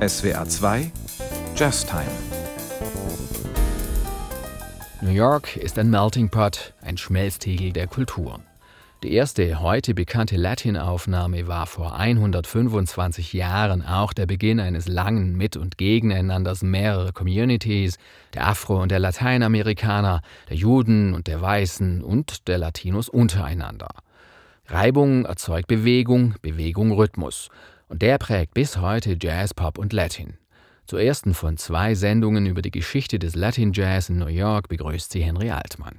SWR 2 Jazz Time New York ist ein Melting Pot, ein Schmelztiegel der Kulturen. Die erste heute bekannte Latin-Aufnahme war vor 125 Jahren auch der Beginn eines langen Mit- und Gegeneinanders mehrerer Communities, der Afro- und der Lateinamerikaner, der Juden und der Weißen und der Latinos untereinander. Reibung erzeugt Bewegung, Bewegung Rhythmus. Und der prägt bis heute Jazz, Pop und Latin. Zur ersten von zwei Sendungen über die Geschichte des Latin Jazz in New York begrüßt sie Henry Altmann.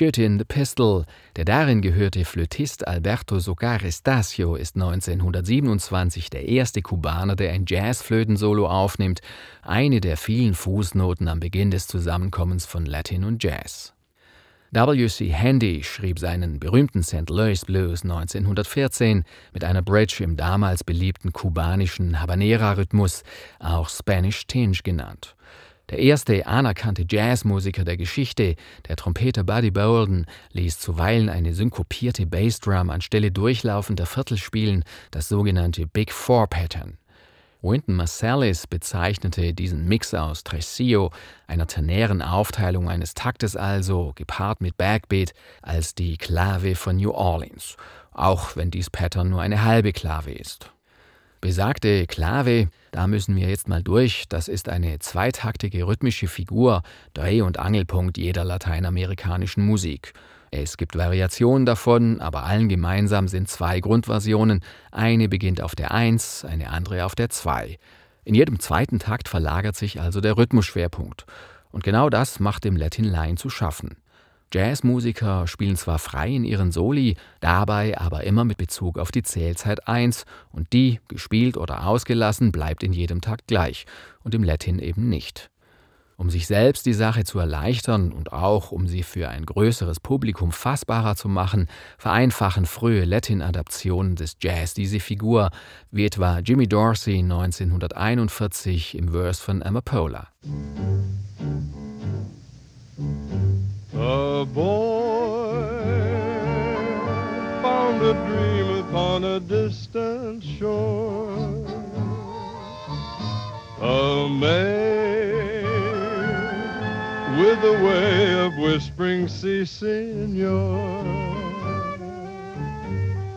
Shootin' the Pistol. Der darin gehörte Flötist Alberto Sogares Dacio ist 1927 der erste Kubaner, der ein Jazzflötensolo aufnimmt, eine der vielen Fußnoten am Beginn des Zusammenkommens von Latin und Jazz. W.C. Handy schrieb seinen berühmten St. Louis Blues 1914 mit einer Bridge im damals beliebten kubanischen Habanera-Rhythmus, auch Spanish Tinge genannt. Der erste anerkannte Jazzmusiker der Geschichte, der Trompeter Buddy Bolden, ließ zuweilen eine synkopierte Bassdrum anstelle durchlaufender Viertel spielen, das sogenannte Big Four Pattern. Wynton Marsalis bezeichnete diesen Mix aus Tresillo, einer ternären Aufteilung eines Taktes also, gepaart mit Backbeat, als die Klave von New Orleans, auch wenn dies Pattern nur eine halbe Klave ist. Besagte Klave, da müssen wir jetzt mal durch, das ist eine zweitaktige rhythmische Figur, Dreh- und Angelpunkt jeder lateinamerikanischen Musik. Es gibt Variationen davon, aber allen gemeinsam sind zwei Grundversionen, eine beginnt auf der 1, eine andere auf der 2. In jedem zweiten Takt verlagert sich also der Rhythmusschwerpunkt. Und genau das macht dem Latin Line zu schaffen. Jazzmusiker spielen zwar frei in ihren Soli, dabei aber immer mit Bezug auf die Zählzeit 1 und die, gespielt oder ausgelassen, bleibt in jedem Takt gleich und im Latin eben nicht. Um sich selbst die Sache zu erleichtern und auch um sie für ein größeres Publikum fassbarer zu machen, vereinfachen frühe Latin-Adaptionen des Jazz diese Figur, wie etwa Jimmy Dorsey 1941 im Verse von Amapola. Musik A boy found a dream upon a distant shore. A maid with a way of whispering, "Si, senor."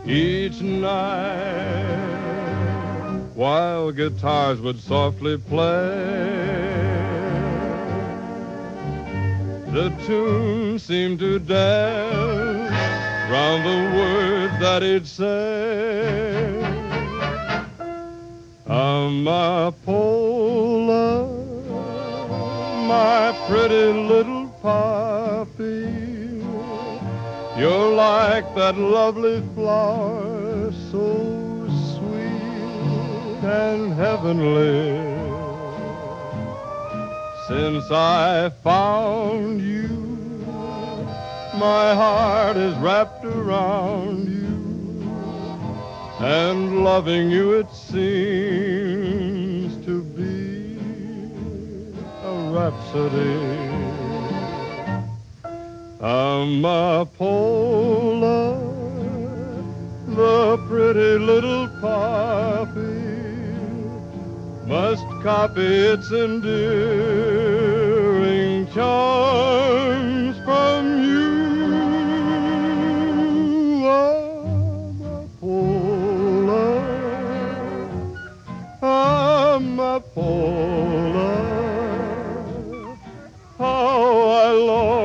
Each night, while guitars would softly play the tune seemed to dance round the words that it said. Amapola, my pretty little poppy, you're like that lovely flower, so sweet and heavenly. Since I found you, my heart is wrapped around you, and loving you it seems to be a rhapsody. Amapola, the pretty little poppy must copy its endearing charms from you. Amapola, Amapola, how I long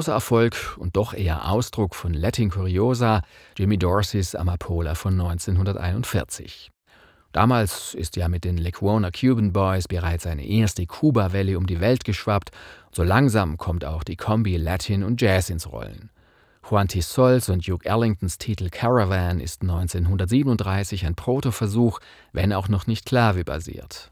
großer Erfolg und doch eher Ausdruck von Latin Curiosa, Jimmy Dorseys Amapola von 1941. Damals ist ja mit den Lecuona Cuban Boys bereits eine erste Kuba-Welle um die Welt geschwappt. So langsam kommt auch die Kombi Latin und Jazz ins Rollen. Juan Tissols und Duke Ellingtons Titel Caravan ist 1937 ein Protoversuch, wenn auch noch nicht Klavi-basiert.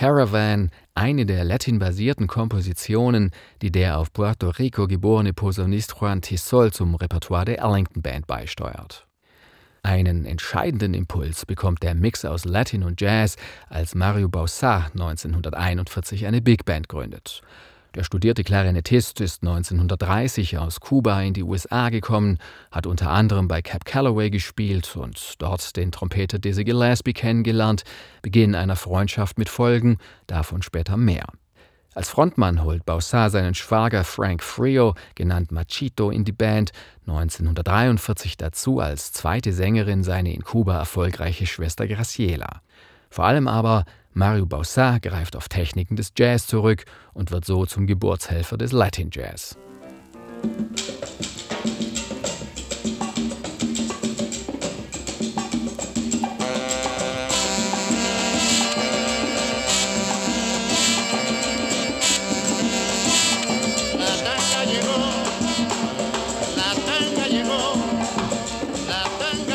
Caravan, eine der Latin-basierten Kompositionen, die der auf Puerto Rico geborene Posaunist Juan Tisol zum Repertoire der Ellington Band beisteuert. Einen entscheidenden Impuls bekommt der Mix aus Latin und Jazz, als Mario Bausat 1941 eine Big Band gründet. Der studierte Klarinettist ist 1930 aus Kuba in die USA gekommen, hat unter anderem bei Cap Calloway gespielt und dort den Trompeter Dizzy Gillespie kennengelernt, Beginn einer Freundschaft mit Folgen, davon später mehr. Als Frontmann holt Bausat seinen Schwager Frank Frio, genannt Machito, in die Band, 1943 dazu als zweite Sängerin seine in Kuba erfolgreiche Schwester Graciela. Vor allem aber Mario Bausat greift auf Techniken des Jazz zurück und wird so zum Geburtshelfer des Latin Jazz.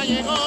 llegó.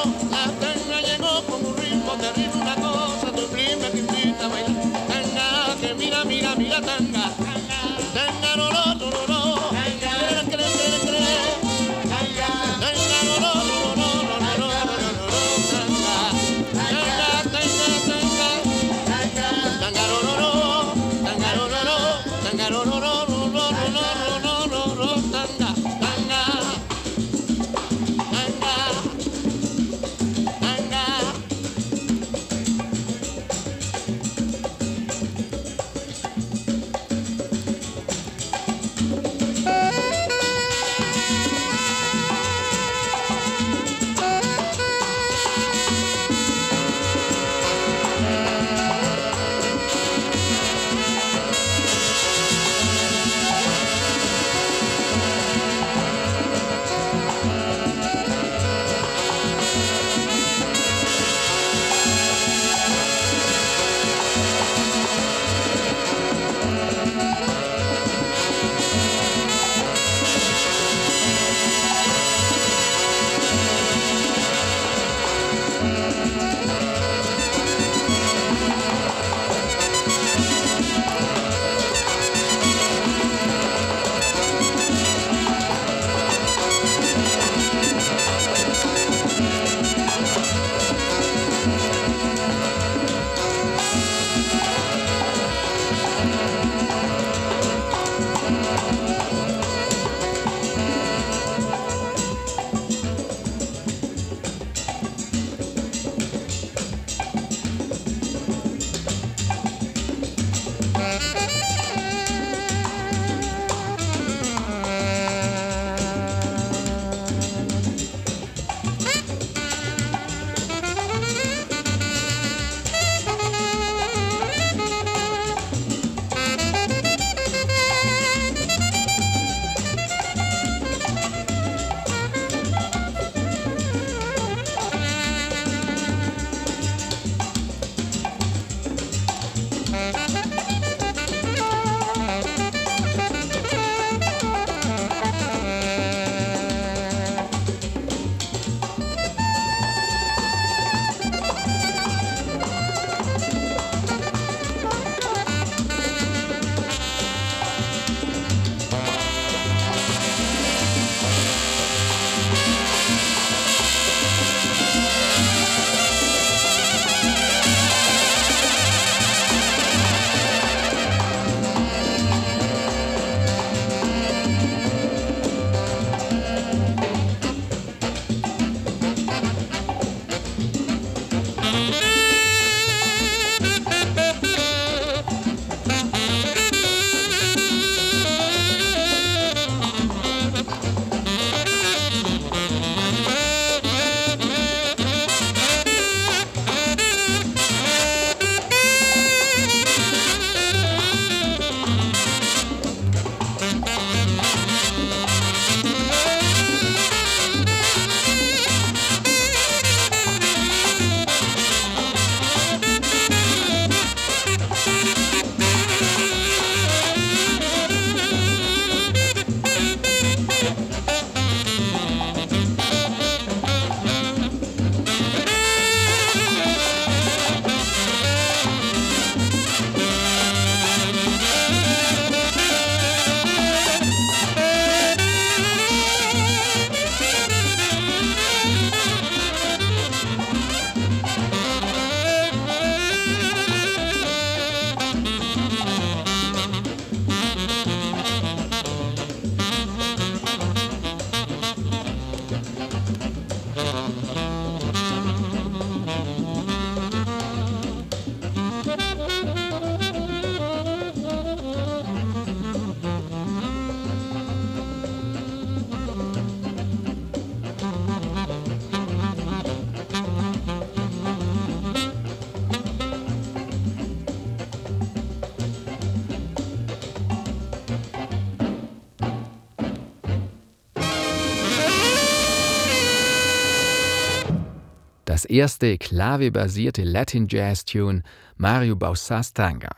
Erste klavierbasierte Latin Jazz Tune Mario Bausas Tanga.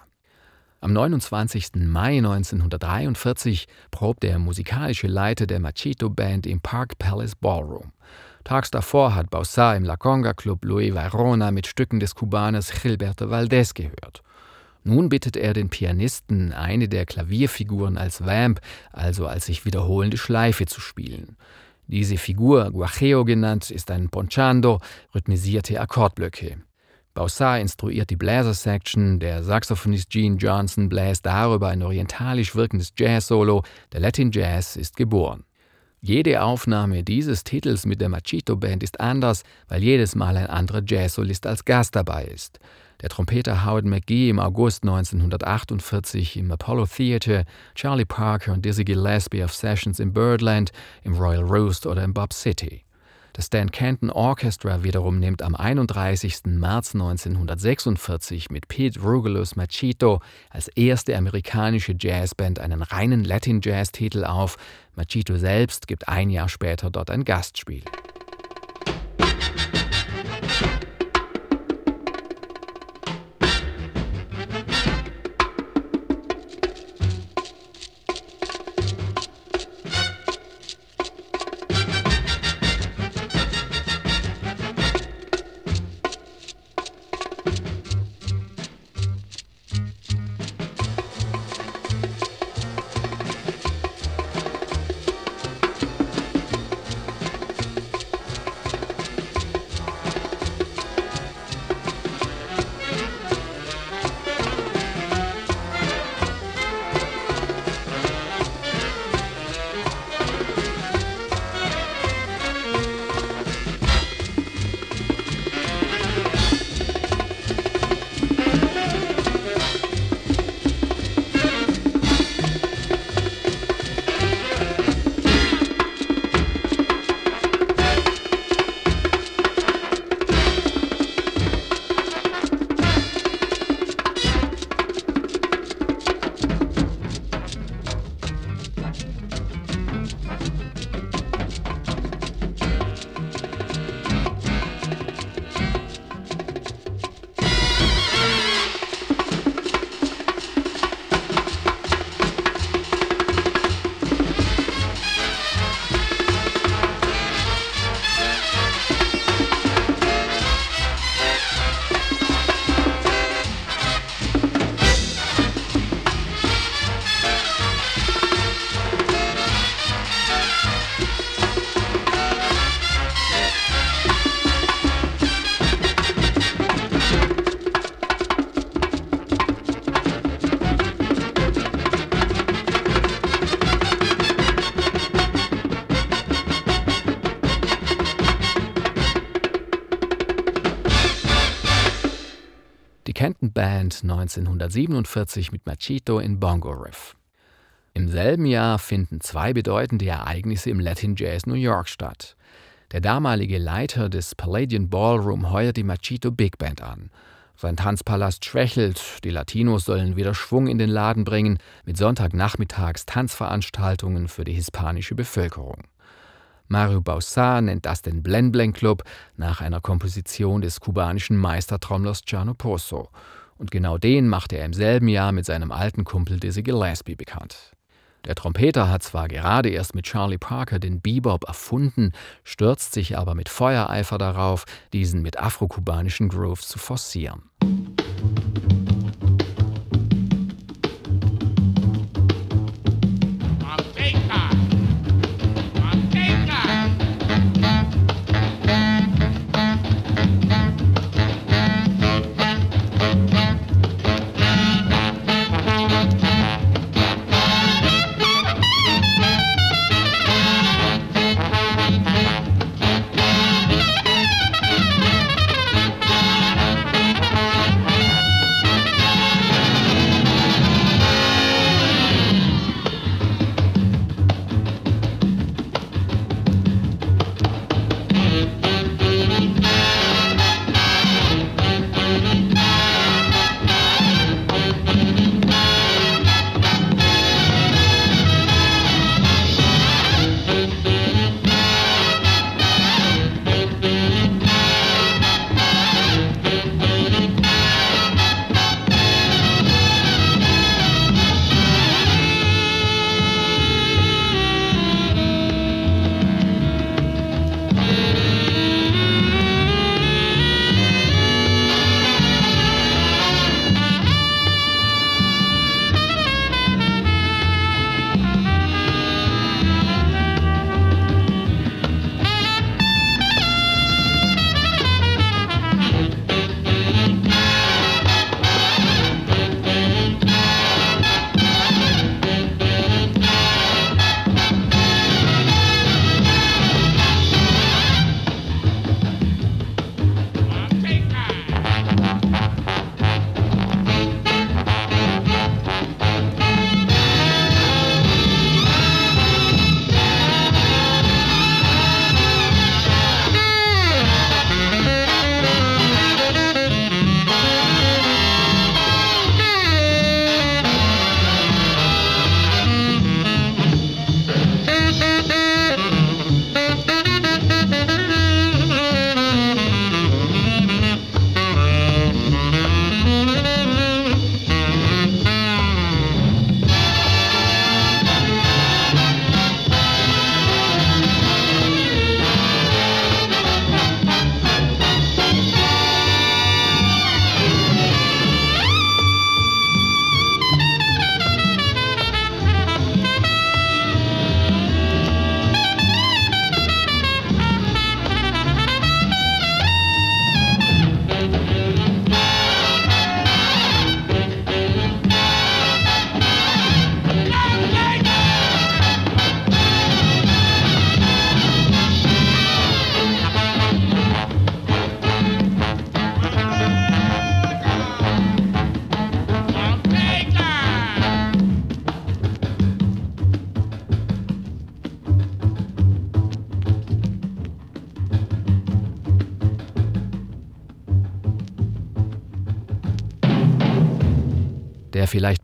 Am 29. Mai 1943 probt der musikalische Leiter der Machito Band im Park Palace Ballroom. Tags davor hat Bausa im La Conga Club Louis Vairona mit Stücken des Kubaners Gilberto Valdés gehört. Nun bittet er den Pianisten, eine der Klavierfiguren als Vamp, also als sich wiederholende Schleife zu spielen. Diese Figur, Guajeo genannt, ist ein Ponchando, rhythmisierte Akkordblöcke. Bausa instruiert die Bläser-Section, der Saxophonist Gene Johnson bläst darüber ein orientalisch wirkendes Jazz-Solo, der Latin Jazz ist geboren. Jede Aufnahme dieses Titels mit der Machito Band ist anders, weil jedes Mal ein anderer Jazz-Solist als Gast dabei ist. Der Trompeter Howard McGee im August 1948 im Apollo Theater, Charlie Parker und Dizzy Gillespie auf Sessions im Birdland, im Royal Roost oder im Bob City. Das Stan Kenton Orchestra wiederum nimmt am 31. März 1946 mit Pete Rugelus Machito als erste amerikanische Jazzband einen reinen Latin Jazz-Titel auf. Machito selbst gibt ein Jahr später dort ein Gastspiel. 1947 mit Machito in Bongo Riff. Im selben Jahr finden zwei bedeutende Ereignisse im Latin Jazz New York statt. Der damalige Leiter des Palladian Ballroom heuert die Machito Big Band an. Sein Tanzpalast schwächelt, die Latinos sollen wieder Schwung in den Laden bringen, mit Sonntagnachmittags Tanzveranstaltungen für die hispanische Bevölkerung. Mario Bausá nennt das den Blen Blen Club nach einer Komposition des kubanischen Meistertrommlers Giano Pozo. Und genau den machte er im selben Jahr mit seinem alten Kumpel Dizzy Gillespie bekannt. Der Trompeter hat zwar gerade erst mit Charlie Parker den Bebop erfunden, stürzt sich aber mit Feuereifer darauf, diesen mit afrokubanischen Grooves zu forcieren.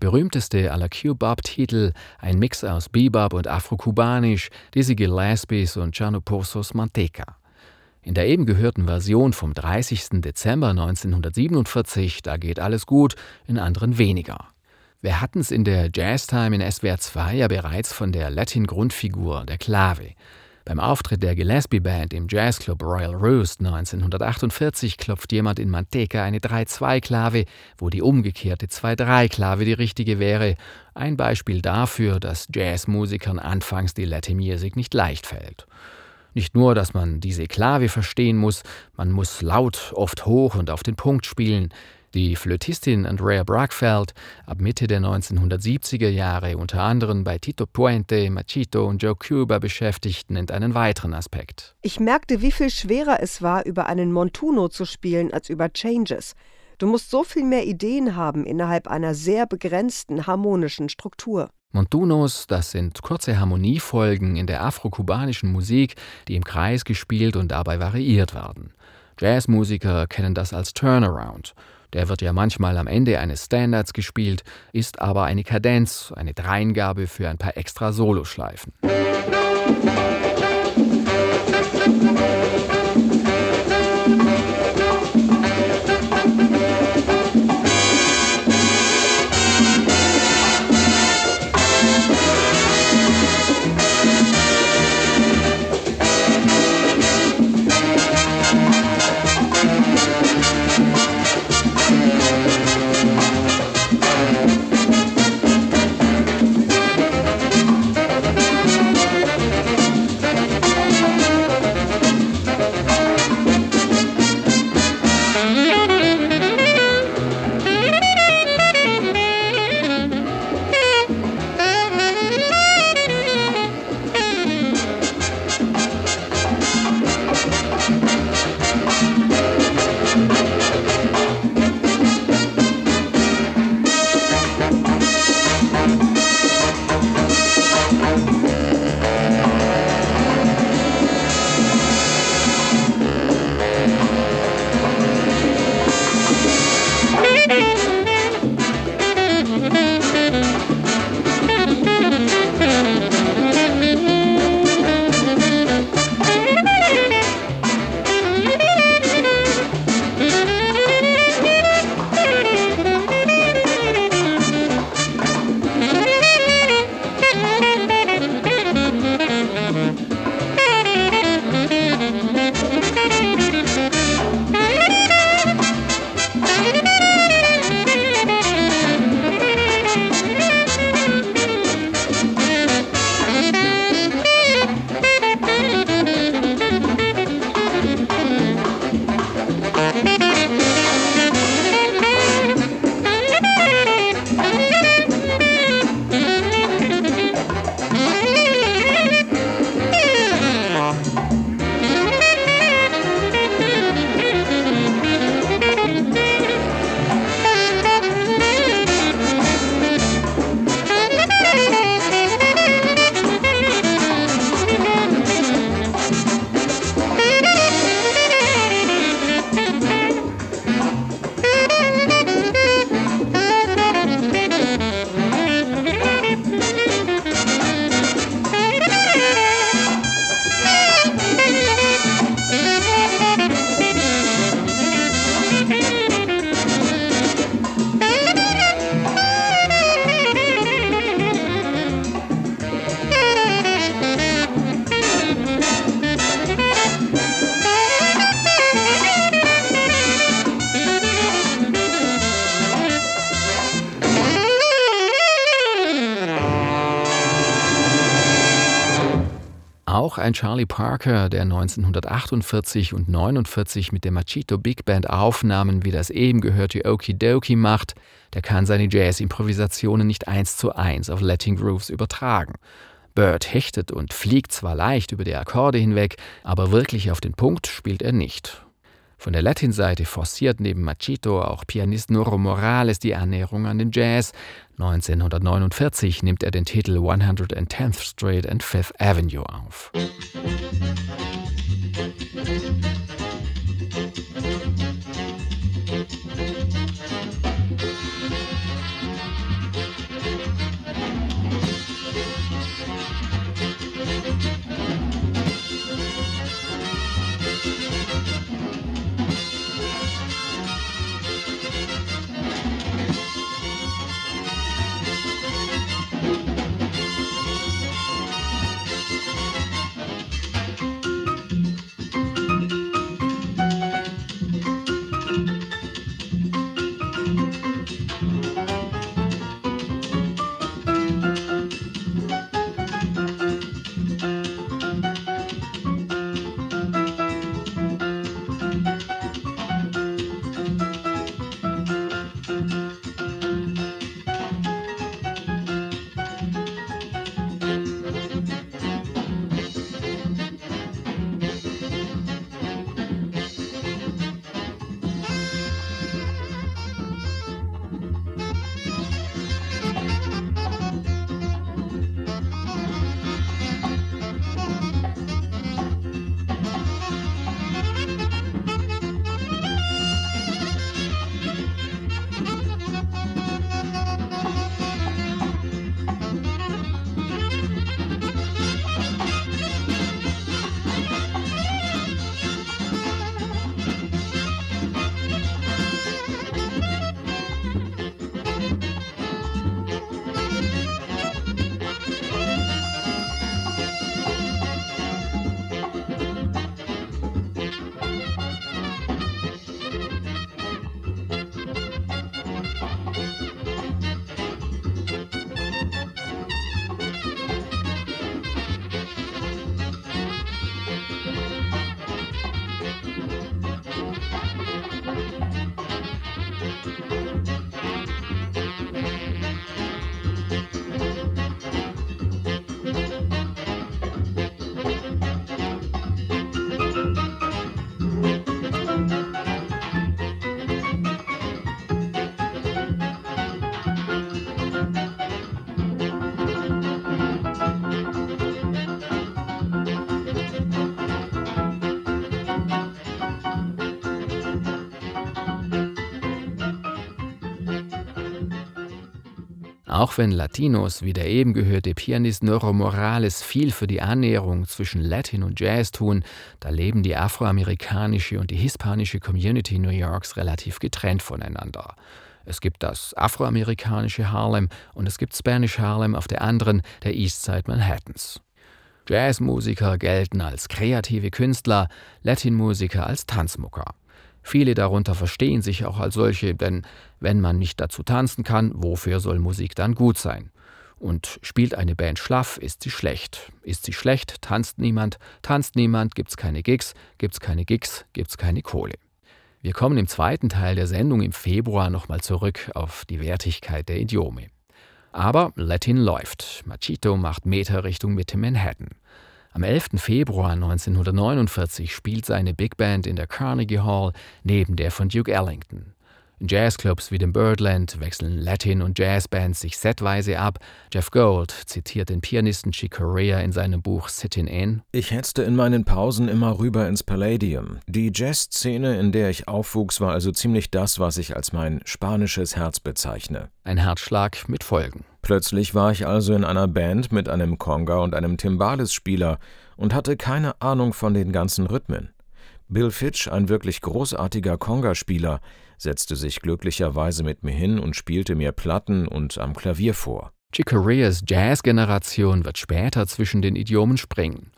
Berühmteste aller Q-Bop-Titel, ein Mix aus Bebop und Afro-Kubanisch, Dizzy Gillespies und Chano Pozos Manteca. In der eben gehörten Version vom 30. Dezember 1947, da geht alles gut, in anderen weniger. Wir hatten es in der Jazztime in SWR 2 ja bereits von der Latin-Grundfigur, der Klave. Beim Auftritt der Gillespie Band im Jazzclub Royal Roost 1948 klopft jemand in Manteca eine 3-2-Klave, wo die umgekehrte 2-3-Klave die richtige wäre. Ein Beispiel dafür, dass Jazzmusikern anfangs die Latin Music nicht leicht fällt. Nicht nur, dass man diese Klave verstehen muss, man muss laut, oft hoch und auf den Punkt spielen. Die Flötistin Andrea Brackfeld, ab Mitte der 1970er Jahre unter anderem bei Tito Puente, Machito und Joe Cuba beschäftigt, nennt einen weiteren Aspekt. Ich merkte, wie viel schwerer es war, über einen Montuno zu spielen als über Changes. Du musst so viel mehr Ideen haben innerhalb einer sehr begrenzten harmonischen Struktur. Montunos, das sind kurze Harmoniefolgen in der afrokubanischen Musik, die im Kreis gespielt und dabei variiert werden. Jazzmusiker kennen das als Turnaround. Der wird ja manchmal am Ende eines Standards gespielt, ist aber eine Kadenz, eine Dreingabe für ein paar extra Soloschleifen. Ein Charlie Parker, der 1948 und 49 mit der Machito Big Band Aufnahmen wie das eben gehörte Okidoki macht, der kann seine Jazz-Improvisationen nicht eins zu eins auf Latin Grooves übertragen. Bird hechtet und fliegt zwar leicht über die Akkorde hinweg, aber wirklich auf den Punkt spielt er nicht. Von der Latin-Seite forciert neben Machito auch Pianist Noro Morales die Annäherung an den Jazz. 1949 nimmt er den Titel 110th Street and Fifth Avenue auf. Auch wenn Latinos wie der eben gehörte Pianist Noro Morales viel für die Annäherung zwischen Latin und Jazz tun, da leben die afroamerikanische und die hispanische Community New Yorks relativ getrennt voneinander. Es gibt das afroamerikanische Harlem und es gibt Spanish Harlem auf der anderen, der Eastside Manhattans. Jazzmusiker gelten als kreative Künstler, Latinmusiker als Tanzmucker. Viele darunter verstehen sich auch als solche, denn wenn man nicht dazu tanzen kann, wofür soll Musik dann gut sein? Und spielt eine Band schlaff, ist sie schlecht. Ist sie schlecht, tanzt niemand, tanzt niemand, gibt's keine Gigs, gibt's keine Gigs, gibt's keine Kohle. Wir kommen im zweiten Teil der Sendung im Februar nochmal zurück auf die Wertigkeit der Idiome. Aber Latin läuft. Machito macht Meter Richtung Mitte Manhattan. Am 11. Februar 1949 spielt seine Big Band in der Carnegie Hall neben der von Duke Ellington. In Jazzclubs wie dem Birdland wechseln Latin- und Jazzbands sich setweise ab. Jeff Gold zitiert den Pianisten Chick Corea in seinem Buch Sittin' In. Ich hetzte in meinen Pausen immer rüber ins Palladium. Die Jazzszene, in der ich aufwuchs, war also ziemlich das, was ich als mein spanisches Herz bezeichne. Ein Herzschlag mit Folgen. Plötzlich war ich also in einer Band mit einem Conga und einem Timbales-Spieler und hatte keine Ahnung von den ganzen Rhythmen. Bill Fitch, ein wirklich großartiger Conga-Spieler, setzte sich glücklicherweise mit mir hin und spielte mir Platten und am Klavier vor. Chick Coreas Jazz-Generation wird später zwischen den Idiomen springen.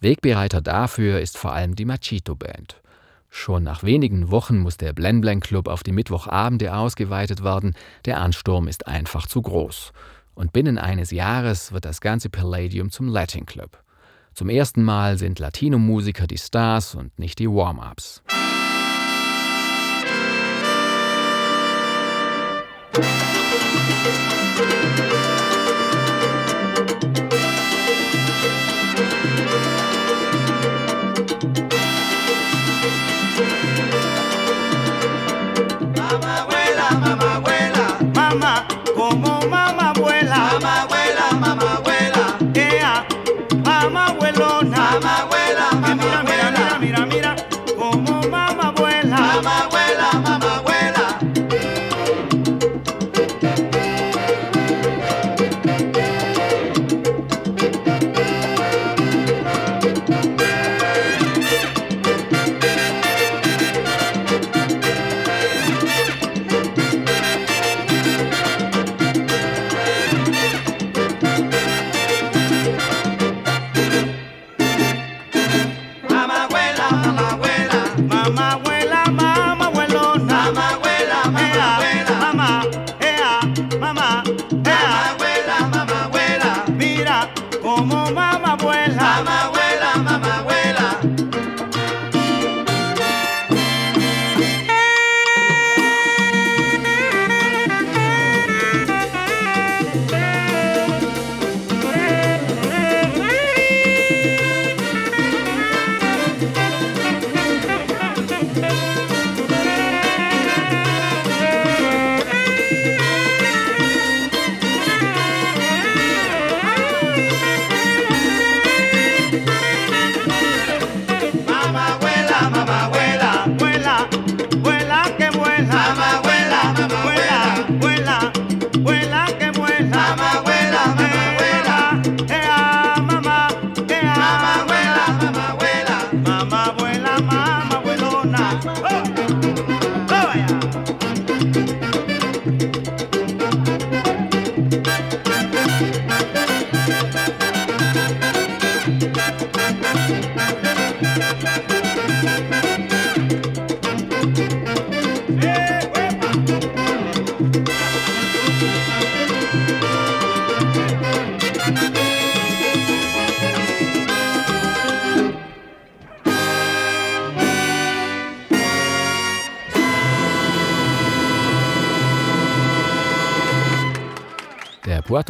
Wegbereiter dafür ist vor allem die Machito Band. Schon nach wenigen Wochen muss der Blen Club auf die Mittwochabende ausgeweitet werden, der Ansturm ist einfach zu groß. Und binnen eines Jahres wird das ganze Palladium zum Latin Club. Zum ersten Mal sind Latino-Musiker die Stars und nicht die Warm-ups. Mamá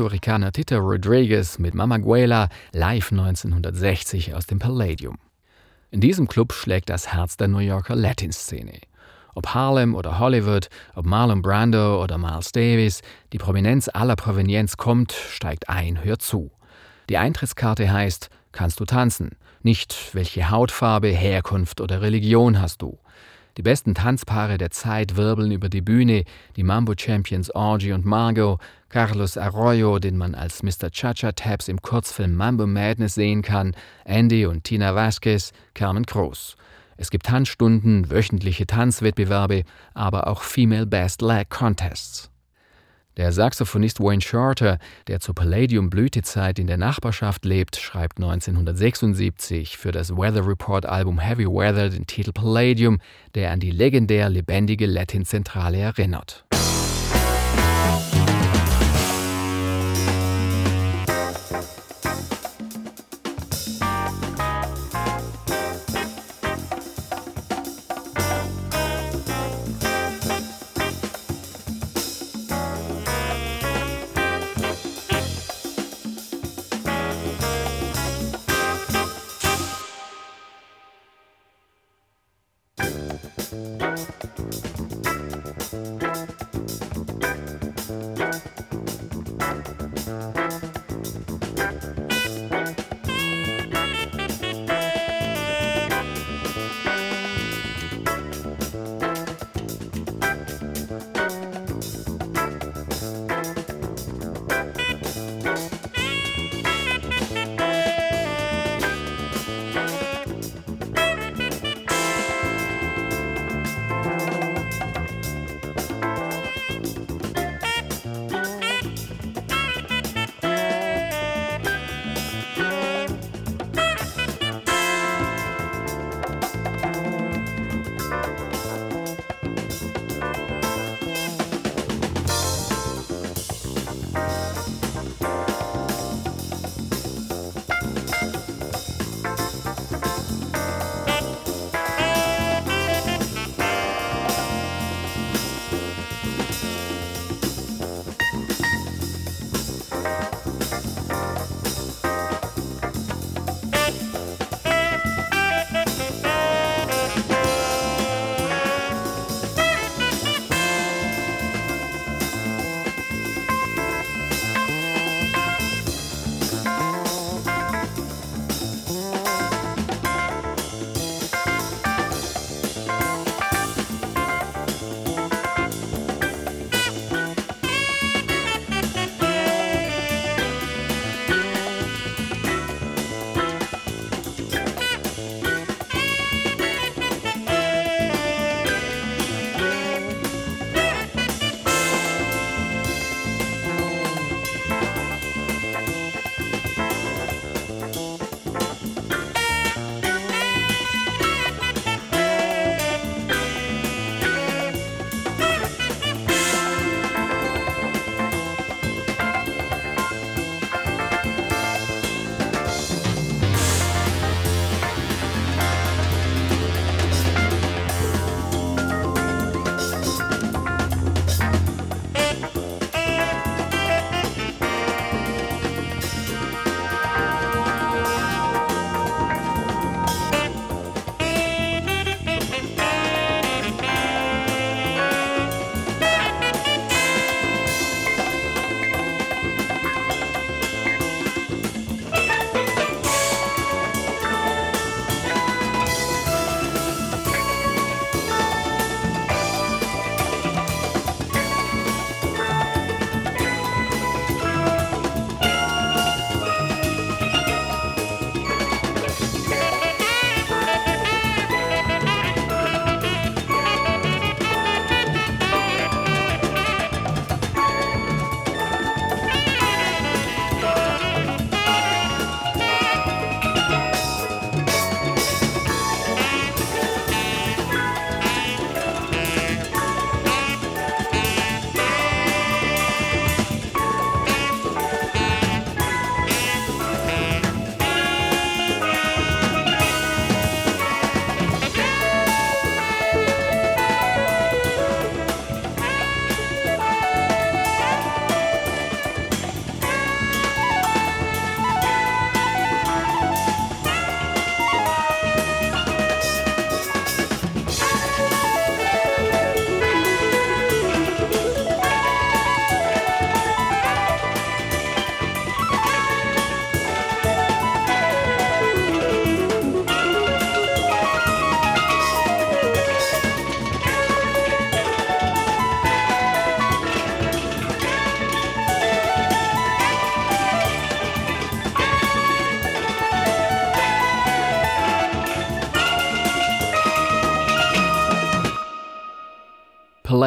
der Puerto Ricaner Tito Rodriguez mit Mamaguela live 1960 aus dem Palladium. In diesem Club schlägt das Herz der New Yorker Latin-Szene. Ob Harlem oder Hollywood, ob Marlon Brando oder Miles Davis, die Prominenz aller Provenienz kommt, steigt ein, hört zu. Die Eintrittskarte heißt, kannst du tanzen, nicht welche Hautfarbe, Herkunft oder Religion hast du. Die besten Tanzpaare der Zeit wirbeln über die Bühne, die Mambo-Champions Orgy und Margot, Carlos Arroyo, den man als Mr. Cha-Cha-Taps im Kurzfilm Mambo Madness sehen kann, Andy und Tina Vasquez, Carmen Cruz. Es gibt Tanzstunden, wöchentliche Tanzwettbewerbe, aber auch Female Best Leg Contests. Der Saxophonist Wayne Shorter, der zur Palladium-Blütezeit in der Nachbarschaft lebt, schreibt 1976 für das Weather Report-Album Heavy Weather den Titel Palladium, der an die legendär lebendige Latin-Zentrale erinnert.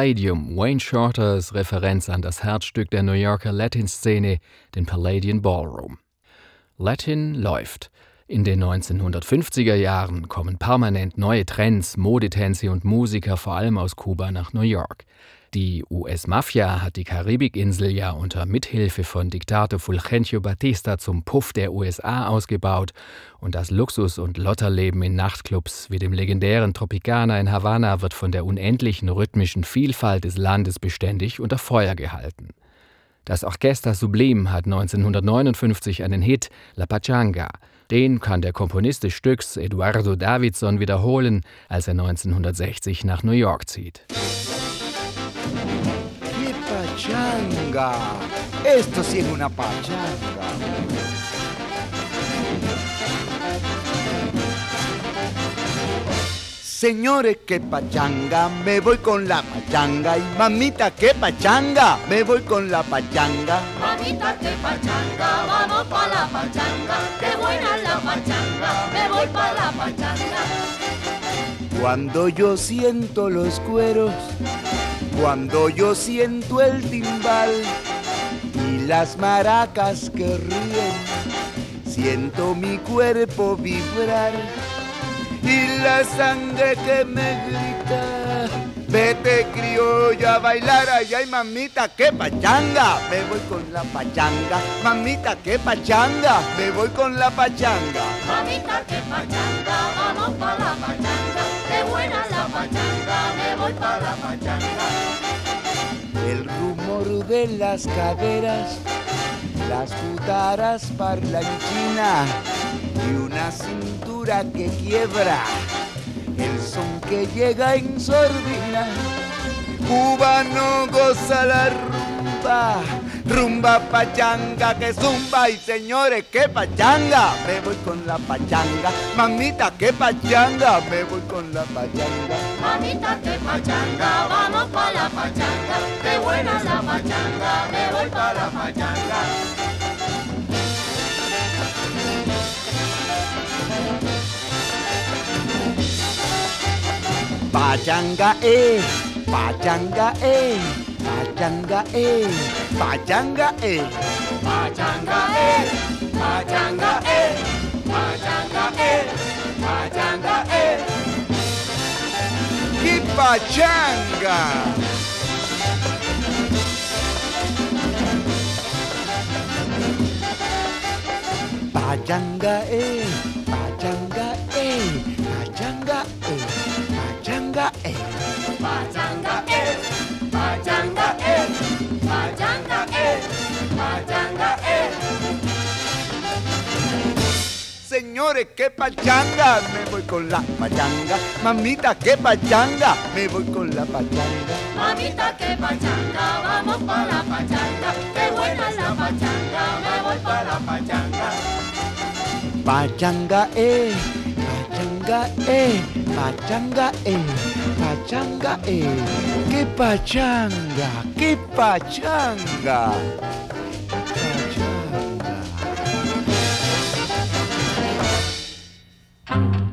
Palladium, Wayne Shorters Referenz an das Herzstück der New Yorker Latin-Szene, den Palladian Ballroom. Latin läuft. In den 1950er Jahren kommen permanent neue Trends, Modetänze und Musiker vor allem aus Kuba nach New York. Die US-Mafia hat die Karibikinsel ja unter Mithilfe von Diktator Fulgencio Batista zum Puff der USA ausgebaut und das Luxus- und Lotterleben in Nachtclubs wie dem legendären Tropicana in Havanna wird von der unendlichen rhythmischen Vielfalt des Landes beständig unter Feuer gehalten. Das Orchester Sublim hat 1959 einen Hit, La Pachanga. Den kann der Komponist des Stücks Eduardo Davidson wiederholen, als er 1960 nach New York zieht. Pachanga. Esto sí es una pachanga. Señores, qué pachanga, me voy con la pachanga. Y mamita, qué pachanga, me voy con la pachanga. Mamita, qué pachanga, vamos pa' la pachanga. Qué buena la pachanga, me voy pa' la pachanga. Cuando yo siento los cueros cuando yo siento el timbal y las maracas que ríen, siento mi cuerpo vibrar y la sangre que me grita. Vete criolla a bailar, ay, ay mamita, qué pachanga, me voy con la pachanga, mamita, qué pachanga, me voy con la pachanga. Mamita, qué pachanga, vamos pa' la pachanga, qué buena la pachanga, me voy pa' la. El rumor de las caderas, las putaras parlanchina y una cintura que quiebra el son que llega en sordina. Cuba no goza la rumba, rumba pachanga que zumba y señores que pachanga, me voy con la pachanga, mamita que pachanga, me voy con la pachanga. Mamita, qué pachanga, vamos pa' la pachanga, qué buena la pachanga, me voy pa' la pachanga. Pachanga eh, pachanga eh, pachanga eh, pachanga eh. Pachanga eh, pachanga eh, pachanga eh, pachanga eh. ¡Qué pachanga! Pachanga eh, pachanga eh, pachanga eh, pachanga eh. Pachanga eh. Señores, qué pachanga, me voy con la pachanga. Mamita, qué pachanga, me voy con la pachanga. Mamita, qué pachanga, vamos pa' la pachanga, qué buena la pachanga, me voy pa' la pachanga. Pachanga eh, pachanga eh, pachanga eh, pachanga eh. ¡Qué pachanga, qué! Pachanga. Nach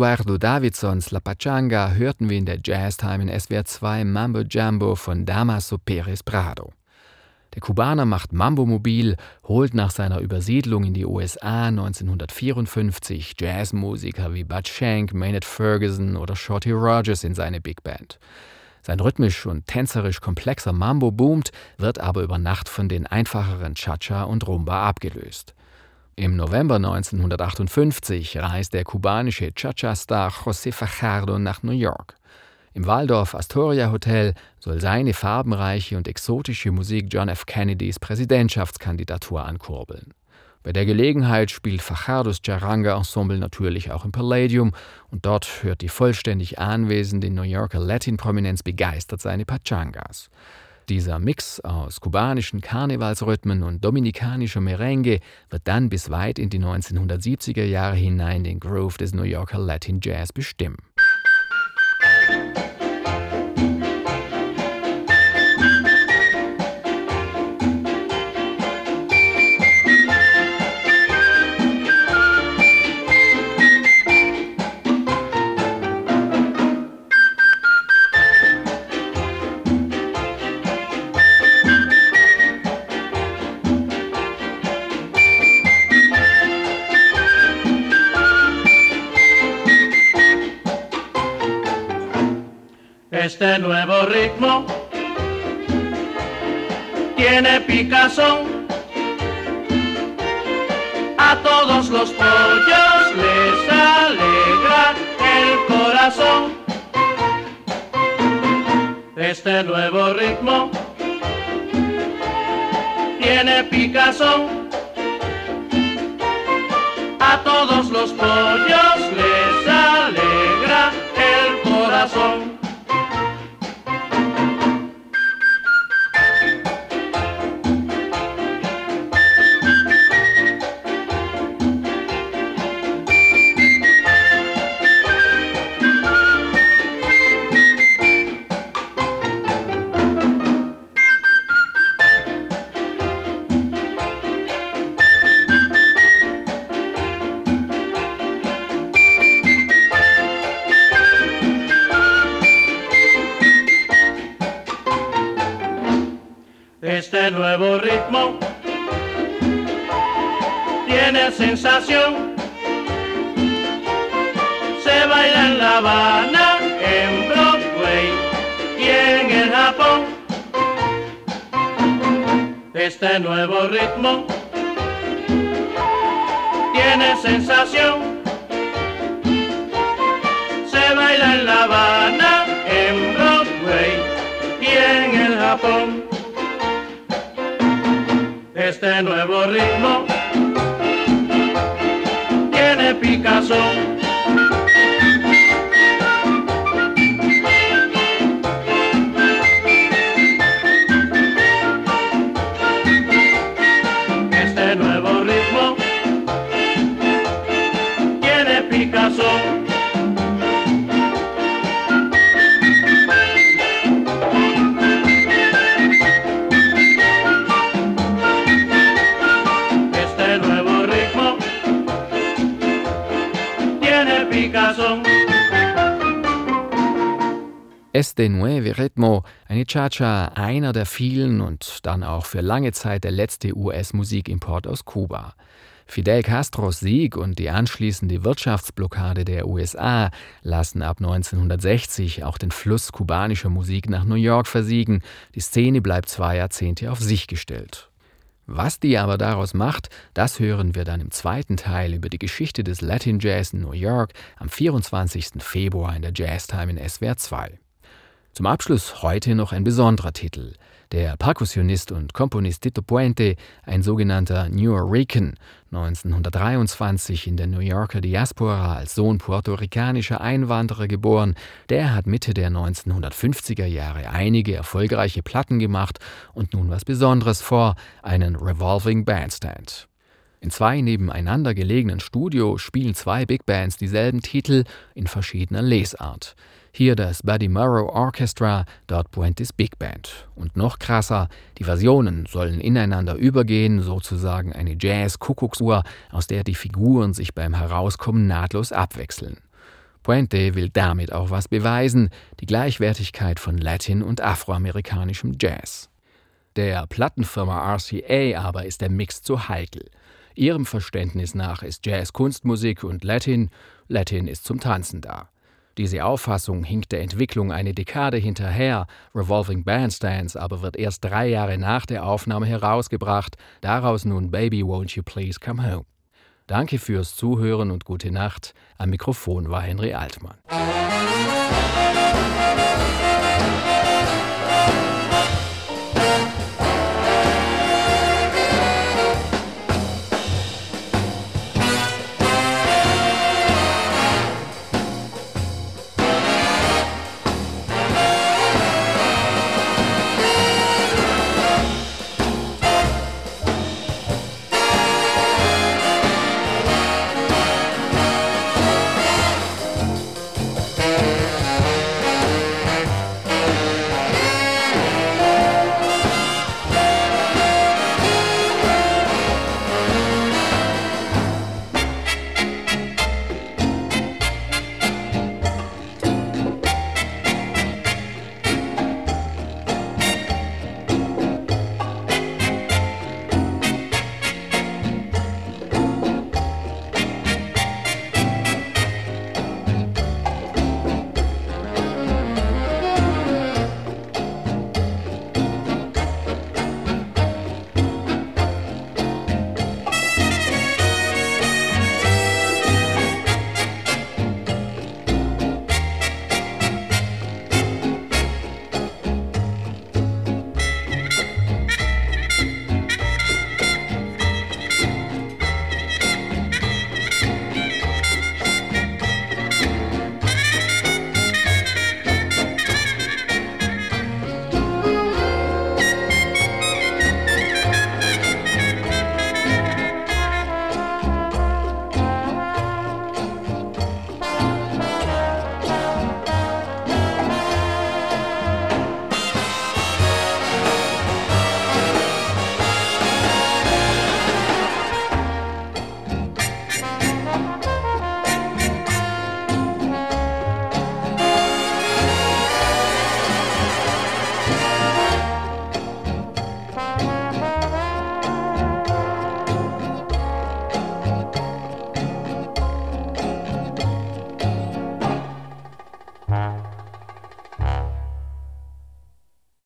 Eduardo Davidsons La Pachanga hörten wir in der Jazztime in SWR 2 Mambo Jambo von Damaso Perez Prado. Der Kubaner macht Mambo mobil, holt nach seiner Übersiedlung in die USA 1954 Jazzmusiker wie Bud Shank, Maynard Ferguson oder Shorty Rogers in seine Big Band. Sein rhythmisch und tänzerisch komplexer Mambo boomt, wird aber über Nacht von den einfacheren Cha-Cha und Rumba abgelöst. Im November 1958 reist der kubanische Cha-Cha-Star José Fajardo nach New York. Im Waldorf Astoria Hotel soll seine farbenreiche und exotische Musik John F. Kennedys Präsidentschaftskandidatur ankurbeln. Bei der Gelegenheit spielt Fajardos Charanga Ensemble natürlich auch im Palladium und dort hört die vollständig anwesende New Yorker Latin-Prominenz begeistert seine Pachangas. Dieser Mix aus kubanischen Karnevalsrhythmen und dominikanischer Merengue wird dann bis weit in die 1970er Jahre hinein den Groove des New Yorker Latin Jazz bestimmen. Este nuevo ritmo tiene sensación. Se baila en La Habana, en Broadway y en el Japón. Este nuevo ritmo tiene sensación. Se baila en La Habana, en Broadway y en el Japón este nuevo ritmo tiene picazón. Este Nueve Ritmo, eine Cha-Cha, einer der vielen und dann auch für lange Zeit der letzte US-Musikimport aus Kuba. Fidel Castros Sieg und die anschließende Wirtschaftsblockade der USA lassen ab 1960 auch den Fluss kubanischer Musik nach New York versiegen. Die Szene bleibt zwei Jahrzehnte auf sich gestellt. Was die aber daraus macht, das hören wir dann im zweiten Teil über die Geschichte des Latin Jazz in New York am 24. Februar in der Jazztime in SWR 2. Zum Abschluss heute noch ein besonderer Titel. Der Perkussionist und Komponist Tito Puente, ein sogenannter New Rican, 1923 in der New Yorker Diaspora als Sohn puerto-ricanischer Einwanderer geboren, der hat Mitte der 1950er Jahre einige erfolgreiche Platten gemacht und nun was Besonderes vor, einen Revolving Bandstand. In zwei nebeneinander gelegenen Studios spielen zwei Big Bands dieselben Titel in verschiedener Lesart. Hier das Buddy Morrow Orchestra, dort Puentes Big Band. Und noch krasser, die Versionen sollen ineinander übergehen, sozusagen eine Jazz-Kuckucksuhr, aus der die Figuren sich beim Herauskommen nahtlos abwechseln. Puente will damit auch was beweisen, die Gleichwertigkeit von Latin und afroamerikanischem Jazz. Der Plattenfirma RCA aber ist der Mix zu heikel. Ihrem Verständnis nach ist Jazz Kunstmusik und Latin, Latin ist zum Tanzen da. Diese Auffassung hinkt der Entwicklung eine Dekade hinterher, Revolving Bandstands aber wird erst drei Jahre nach der Aufnahme herausgebracht, daraus nun Baby Won't You Please Come Home. Danke fürs Zuhören und gute Nacht. Am Mikrofon war Henry Altmann.